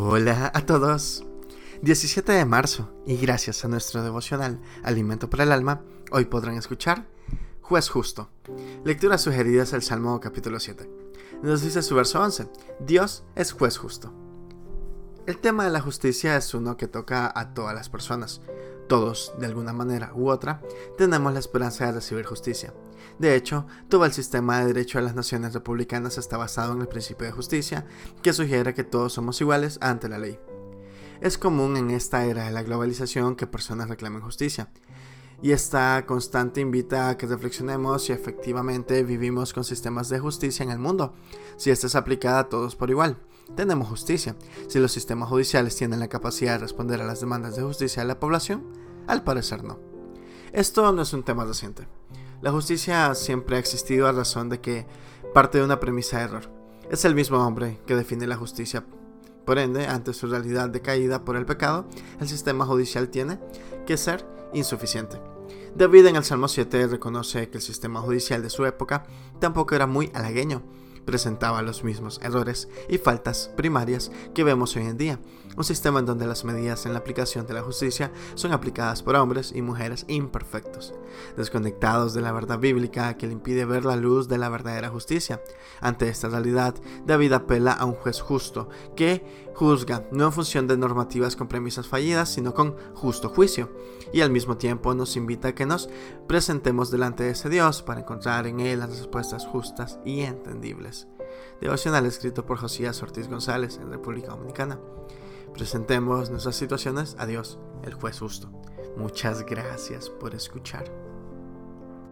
Hola a todos. 17 de marzo y gracias a nuestro devocional Alimento para el Alma, hoy podrán escuchar Juez Justo. Lecturas sugeridas al Salmo capítulo 7. Nos dice su verso 11, Dios es juez justo. El tema de la justicia es uno que toca a todas las personas. Todos, de alguna manera u otra, tenemos la esperanza de recibir justicia. De hecho, todo el sistema de derecho de las naciones republicanas está basado en el principio de justicia, que sugiere que todos somos iguales ante la ley. Es común en esta era de la globalización que personas reclamen justicia, y esta constante invita a que reflexionemos si efectivamente vivimos con sistemas de justicia en el mundo, si esta es aplicada a todos por igual. Tenemos justicia. Si los sistemas judiciales tienen la capacidad de responder a las demandas de justicia de la población, al parecer no. Esto no es un tema reciente. La justicia siempre ha existido a razón de que parte de una premisa de error. Es el mismo hombre que define la justicia. Por ende, ante su realidad decaída por el pecado, el sistema judicial tiene que ser insuficiente. David en el Salmo 7 reconoce que el sistema judicial de su época tampoco era muy halagueño, presentaba los mismos errores y faltas primarias que vemos hoy en día, un sistema en donde las medidas en la aplicación de la justicia son aplicadas por hombres y mujeres imperfectos, desconectados de la verdad bíblica que le impide ver la luz de la verdadera justicia. Ante esta realidad, David apela a un juez justo que juzga no en función de normativas con premisas fallidas, sino con justo juicio, y al mismo tiempo nos invita a que nos presentemos delante de ese Dios para encontrar en él las respuestas justas y entendibles. Devocional escrito por Josías Ortiz González en República Dominicana. Presentemos nuestras situaciones a Dios, el juez justo. Muchas gracias por escuchar.